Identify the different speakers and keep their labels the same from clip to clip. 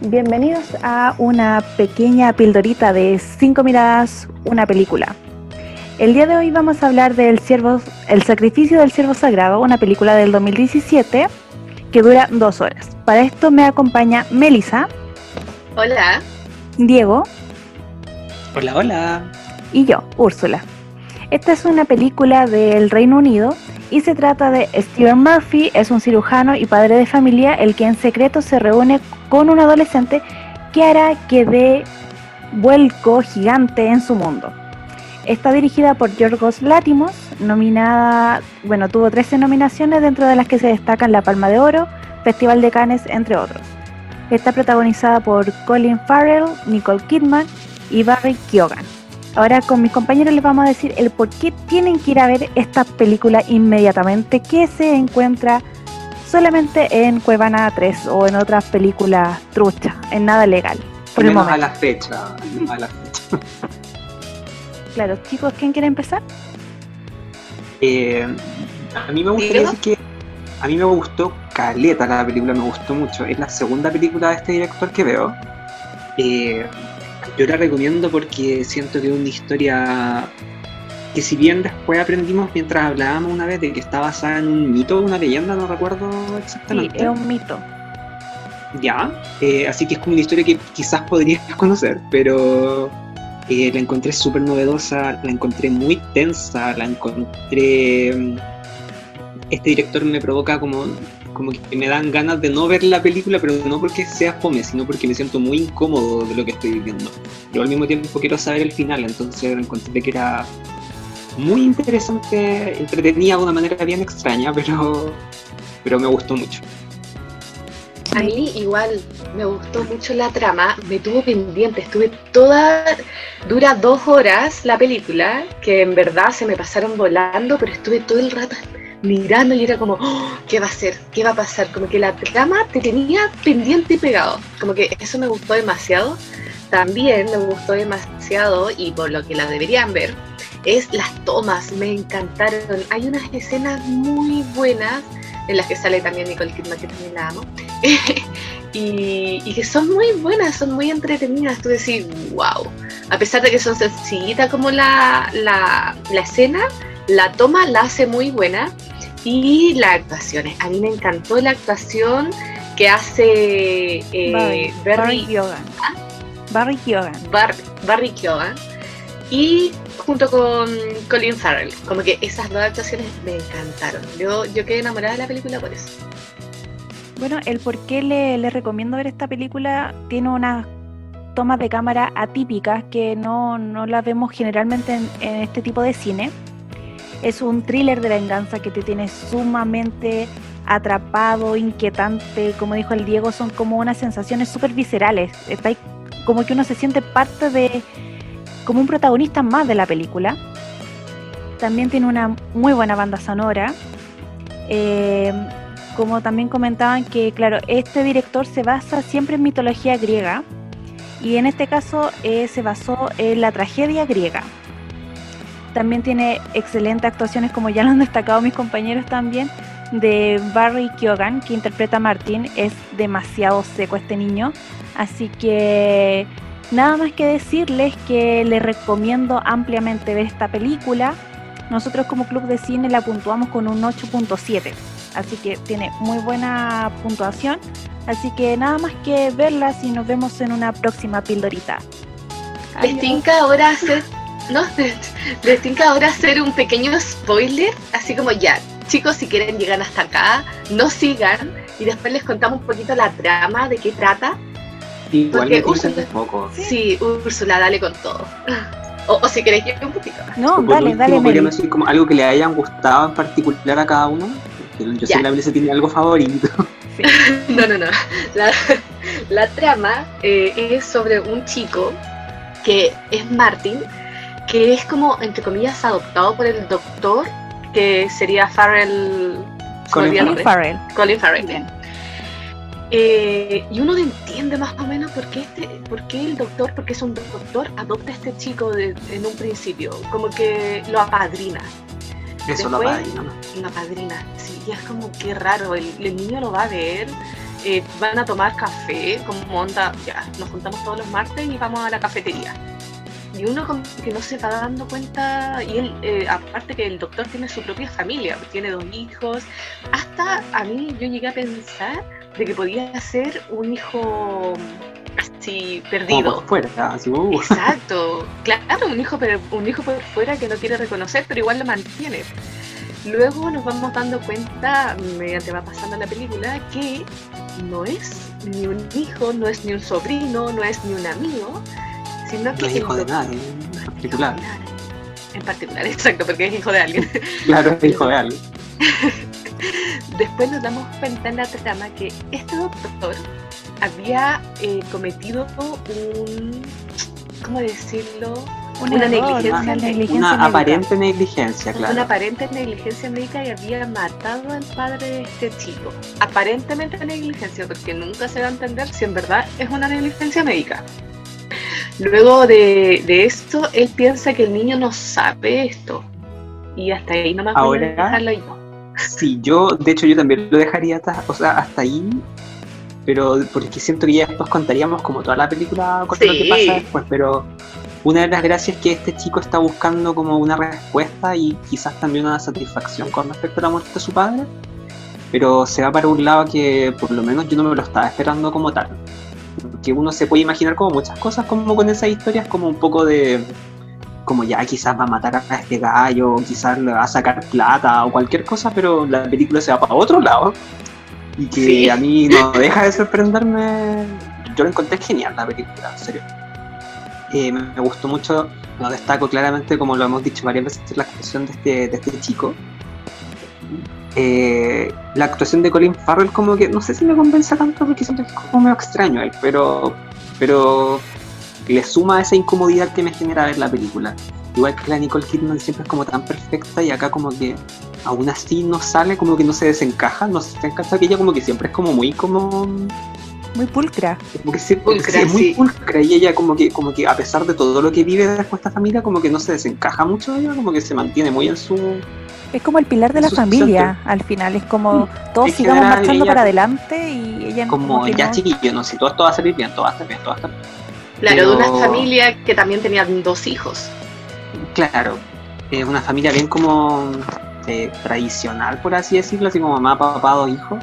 Speaker 1: Bienvenidos a una pequeña pildorita de 5 miradas, una película. El día de hoy vamos a hablar del ciervo, El sacrificio del ciervo sagrado, una película del 2017 que dura dos horas. Para esto me acompaña Melissa.
Speaker 2: Hola.
Speaker 1: Diego.
Speaker 3: Hola, hola.
Speaker 1: Y yo, Úrsula. Esta es una película del Reino Unido y se trata de Steven Murphy, es un cirujano y padre de familia, el que en secreto se reúne con un adolescente que hará que dé vuelco gigante en su mundo. Está dirigida por Yorgos Látimos, nominada, bueno, tuvo 13 nominaciones dentro de las que se destacan La Palma de Oro, Festival de Cannes, entre otros. Está protagonizada por Colin Farrell, Nicole Kidman y Barry Keoghan. Ahora con mis compañeros les vamos a decir el por qué tienen que ir a ver esta película inmediatamente que se encuentra solamente en Cuevana 3 o en otras películas truchas, en nada legal.
Speaker 3: Por el a la fecha, a la fecha.
Speaker 1: Claro, chicos, ¿quién quiere empezar?
Speaker 3: Eh, a mí me gustaría decir que a mí me gustó Caleta la película, me gustó mucho. Es la segunda película de este director que veo. Eh, yo la recomiendo porque siento que es una historia que si bien después aprendimos mientras hablábamos una vez de que está basada en un mito, una leyenda, no recuerdo exactamente.
Speaker 1: Sí, es un mito.
Speaker 3: Ya, eh, así que es como una historia que quizás podrías conocer, pero eh, la encontré súper novedosa, la encontré muy tensa, la encontré... Mm, este director me provoca como como que me dan ganas de no ver la película, pero no porque sea fome, sino porque me siento muy incómodo de lo que estoy viviendo. Yo al mismo tiempo quiero saber el final, entonces encontré que era muy interesante, entretenida de una manera bien extraña, pero, pero me gustó mucho.
Speaker 2: A mí igual me gustó mucho la trama, me tuvo pendiente, estuve toda, dura dos horas la película, que en verdad se me pasaron volando, pero estuve todo el rato mirando y era como, oh, ¿qué va a ser? ¿Qué va a pasar? Como que la trama te tenía pendiente y pegado. Como que eso me gustó demasiado. También me gustó demasiado y por lo que la deberían ver es las tomas, me encantaron. Hay unas escenas muy buenas en las que sale también Nicole Kidman, que también la amo. y, que son muy buenas, son muy entretenidas. Tú decís, wow. A pesar de que son sencillitas como la, la, la escena, la toma la hace muy buena y las actuaciones. A mí me encantó la actuación que hace
Speaker 1: eh, Barry. ¿Ah? Barry Keoghan.
Speaker 2: Barry Keoghan. Y junto con Colin Farrell. Como que esas dos actuaciones me encantaron. Yo, yo quedé enamorada de la película por eso.
Speaker 1: Bueno, el por qué le, recomiendo ver esta película tiene unas tomas de cámara atípicas que no, no las vemos generalmente en este tipo de cine es un thriller de venganza que te tiene sumamente atrapado, inquietante, como dijo el Diego, son como unas sensaciones súper viscerales. Está como que uno se siente parte de, como un protagonista más de la película. También tiene una muy buena banda sonora. Eh, como también comentaban que, claro, este director se basa siempre en mitología griega y en este caso eh, se basó en la tragedia griega. También tiene excelentes actuaciones, como ya lo han destacado mis compañeros también, de Barry Keoghan, que interpreta a Martin. Es demasiado seco este niño. Así que nada más que decirles que les recomiendo ampliamente ver esta película. Nosotros como club de cine la puntuamos con un 8.7. Así que tiene muy buena puntuación. Así que nada más que verlas y nos vemos en una próxima pildorita.
Speaker 2: Les ahora hacer ¿no? Les tengo ahora hacer un pequeño spoiler, así como ya, chicos, si quieren llegar hasta acá, no sigan y después les contamos un poquito la trama, de qué trata.
Speaker 3: Igual me Úrsula, poco.
Speaker 2: Sí, Úrsula, dale con todo. O, si queréis que un poquito.
Speaker 1: No, dale, dale.
Speaker 3: Podríamos decir como algo que le hayan gustado en particular a cada uno. Yo sé que la Melissa tiene algo favorito.
Speaker 2: no, no, no. La, trama eh, es sobre un chico que es Martin, que es como, entre comillas, adoptado por el doctor, que sería Farrell.
Speaker 1: Colin, Farrell.
Speaker 2: Colin Farrell, bien. Eh, y uno entiende más o menos por qué, este, por qué el doctor, porque es un doctor, adopta a este chico en un principio, como que lo apadrina.
Speaker 3: Eso lo apadrina.
Speaker 2: Lo apadrina, sí, y es como que raro, el, el, niño lo va a ver eh, van a tomar café, como onda, ya, nos juntamos todos los martes y vamos a la cafetería. Y uno como que no se va dando cuenta, y él, eh, aparte que el doctor tiene su propia familia, tiene dos hijos, hasta a mí yo llegué a pensar de que podía ser un hijo así perdido.
Speaker 3: Por fuera, así, uh.
Speaker 2: Exacto, claro, un hijo, un hijo por fuera que no quiere reconocer, pero igual lo mantiene. Luego nos vamos dando cuenta, mediante va pasando la película, que no es ni un hijo, no es ni un sobrino, no es ni un amigo, sino que...
Speaker 3: No es hijo de nadie, en particular.
Speaker 2: En particular, exacto, porque es hijo de alguien.
Speaker 3: Claro, es hijo de alguien.
Speaker 2: Después nos damos cuenta en la trama que este doctor había eh, cometido un, ¿cómo decirlo?
Speaker 1: Una, negligencia,
Speaker 3: una, aparente negligencia, claro.
Speaker 2: Una aparente negligencia médica y había matado al padre de este chico. Aparentemente negligencia, porque nunca se va a entender si en verdad es una negligencia médica. Luego de, esto, él piensa que el niño no sabe esto. Y hasta ahí no me
Speaker 3: Ahora, dejarlo yo. Sí, yo, de hecho, yo también lo dejaría hasta, o sea, hasta ahí pero porque siento que ya después contaríamos como toda la película con lo que pasa después, pero una de las gracias es que este chico está buscando como una respuesta y quizás también una satisfacción con respecto a la muerte de su padre, pero se va para un lado que por lo menos yo no me lo estaba esperando como tal. Que uno se puede imaginar como muchas cosas como con esas historias, como un poco de como ya quizás va a matar a este gallo, quizás le va a sacar plata o cualquier cosa, pero la película se va para otro lado y que a mí no deja de sorprenderme. Yo lo encontré genial la película, en serio. Eh, me gustó mucho, lo destaco claramente, como lo hemos dicho varias veces, la actuación de este, de este chico. Eh, la actuación de Colin Farrell como que no sé si me convence tanto porque que es como medio extraño él, pero, pero le suma esa incomodidad que me genera ver la película. Igual que la Nicole Kidman siempre es como tan perfecta y acá como que aún así no sale, como que no se desencaja, no se desencaja que ella como que siempre es como muy como
Speaker 1: muy pulcra.
Speaker 3: Como que pulcra, es muy pulcra y ella como que, como que a pesar de todo lo que vive después esta familia, como que no se desencaja mucho ella, como que se mantiene muy en su...
Speaker 1: Es como el pilar de la familia, al final, es como todos sigamos marchando para adelante y ella
Speaker 3: como, como ya chiquillo, no sé, todo esto va a salir bien, todo va a estar bien, todo va a estar bien.
Speaker 2: Claro, de una familia que también tenía dos hijos.
Speaker 3: Claro, es una familia bien como eh, tradicional, por así decirlo, así como mamá, papá, dos hijos,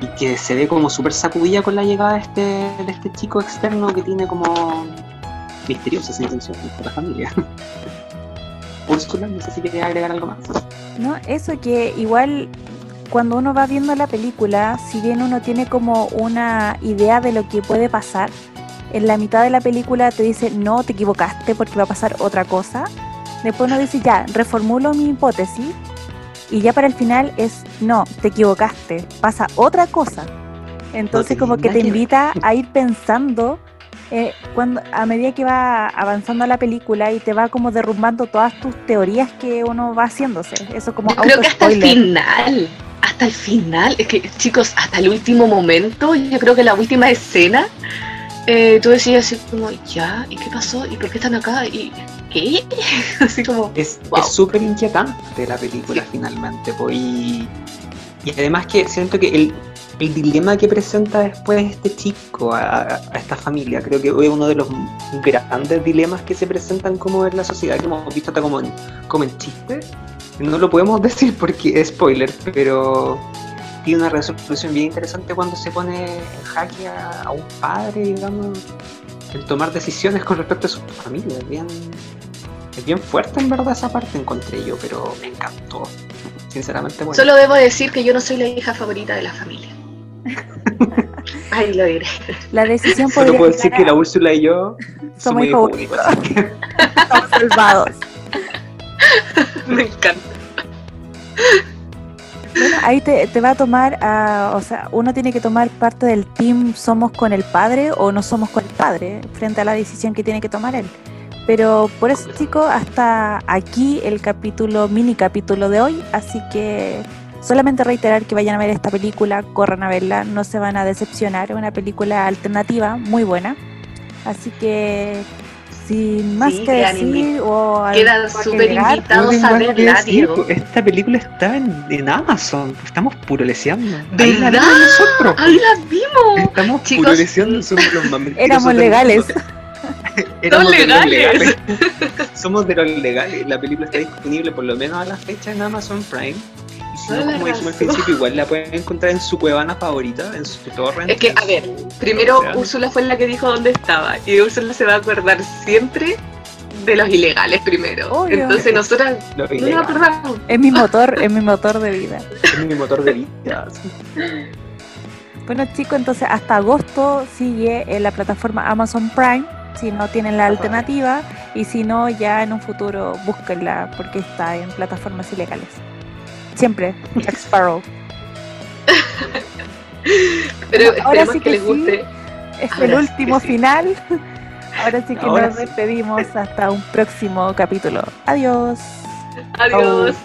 Speaker 3: y que se ve como súper sacudida con la llegada de este, de este chico externo que tiene como misteriosas intenciones con la familia. Úrsula, no sé si quería agregar algo más.
Speaker 1: No, eso que igual cuando uno va viendo la película, si bien uno tiene como una idea de lo que puede pasar, en la mitad de la película te dice no, te equivocaste porque va a pasar otra cosa Después uno dice, ya, reformulo mi hipótesis. Y ya para el final es, no, te equivocaste, pasa otra cosa. Entonces como que te invita a ir pensando eh, cuando a medida que va avanzando la película y te va como derrumbando todas tus teorías que uno va haciéndose. Eso como
Speaker 2: creo que hasta el final, hasta el final, es que chicos, hasta el último momento, yo creo que la última escena, eh, tú decías así como, ya, ¿y qué pasó? ¿Y por qué están acá? Y Así como.
Speaker 3: Es súper inquietante la película finalmente. y, además que siento que el, dilema que presenta después este chico a, esta familia, creo que es uno de los grandes dilemas que se presentan como en la sociedad, que hemos visto hasta como en, como en chiste. No lo podemos decir porque es spoiler, pero tiene una resolución bien interesante cuando se pone en jaque a, a un padre, digamos, el tomar decisiones con respecto a su familia. Bien, es bien fuerte en verdad esa parte encontré yo, pero me encantó. Sinceramente, bueno.
Speaker 2: Solo debo decir que yo no soy la hija favorita de la familia. Ahí lo diré.
Speaker 1: La decisión
Speaker 3: Solo puedo decir que la Úrsula y yo
Speaker 1: somos muy favoritos. Estamos salvados.
Speaker 2: me encanta.
Speaker 1: Bueno, ahí te, te, va a tomar, o sea, uno tiene que tomar parte del team somos con el padre o no somos con el padre frente a la decisión que tiene que tomar él. Pero por eso, chicos, hasta aquí el capítulo, mini capítulo de hoy. Así que solamente reiterar que vayan a ver esta película, corran a verla, no se van a decepcionar. Es una película alternativa muy buena. Así que Sin más
Speaker 2: Sí,
Speaker 1: que decir o
Speaker 2: Quedan
Speaker 1: que
Speaker 2: súper invitados a verla,
Speaker 3: decir,
Speaker 2: Diego.
Speaker 3: Esta película está en, en Amazon. Estamos puro leseando. Ahí la
Speaker 2: ¿Verdad?
Speaker 3: nosotros.
Speaker 2: ¡Ahí las vimos!
Speaker 3: Estamos
Speaker 2: Chicos.
Speaker 3: puro leseando. Somos los más mentirosos
Speaker 1: Éramos legales.
Speaker 3: Éramos de los
Speaker 2: legales.
Speaker 3: legales. Somos de los legales. La película está disponible por lo menos a la fecha en Amazon Prime. No, como dijimos al principio, igual la pueden encontrar en su cuevana favorita, en su torrent.
Speaker 2: Es que, a ver, Primero, Úrsula fue la que dijo dónde estaba. Y Úrsula se va a acordar siempre de los ilegales primero.
Speaker 1: Obvio.
Speaker 2: Entonces nosotras no nos acordamos.
Speaker 1: Es mi motor, es mi motor de vida.
Speaker 3: Es mi motor de vida.
Speaker 1: Bueno chicos, entonces hasta agosto sigue en la plataforma Amazon Prime, si no tienen la alternativa, y si no, ya en un futuro búsquenla porque está en plataformas ilegales. Siempre, Jack Sparrow.
Speaker 2: Pero
Speaker 1: Bueno, ahora sí
Speaker 2: que,
Speaker 1: que
Speaker 2: les
Speaker 1: sí.
Speaker 2: guste.
Speaker 1: Es
Speaker 2: Ahora
Speaker 1: el
Speaker 2: sí
Speaker 1: último
Speaker 3: sí.
Speaker 1: final. Ahora sí que
Speaker 3: Ahora
Speaker 1: nos
Speaker 3: sí.
Speaker 1: despedimos hasta un próximo capítulo. Adiós.
Speaker 2: Adiós.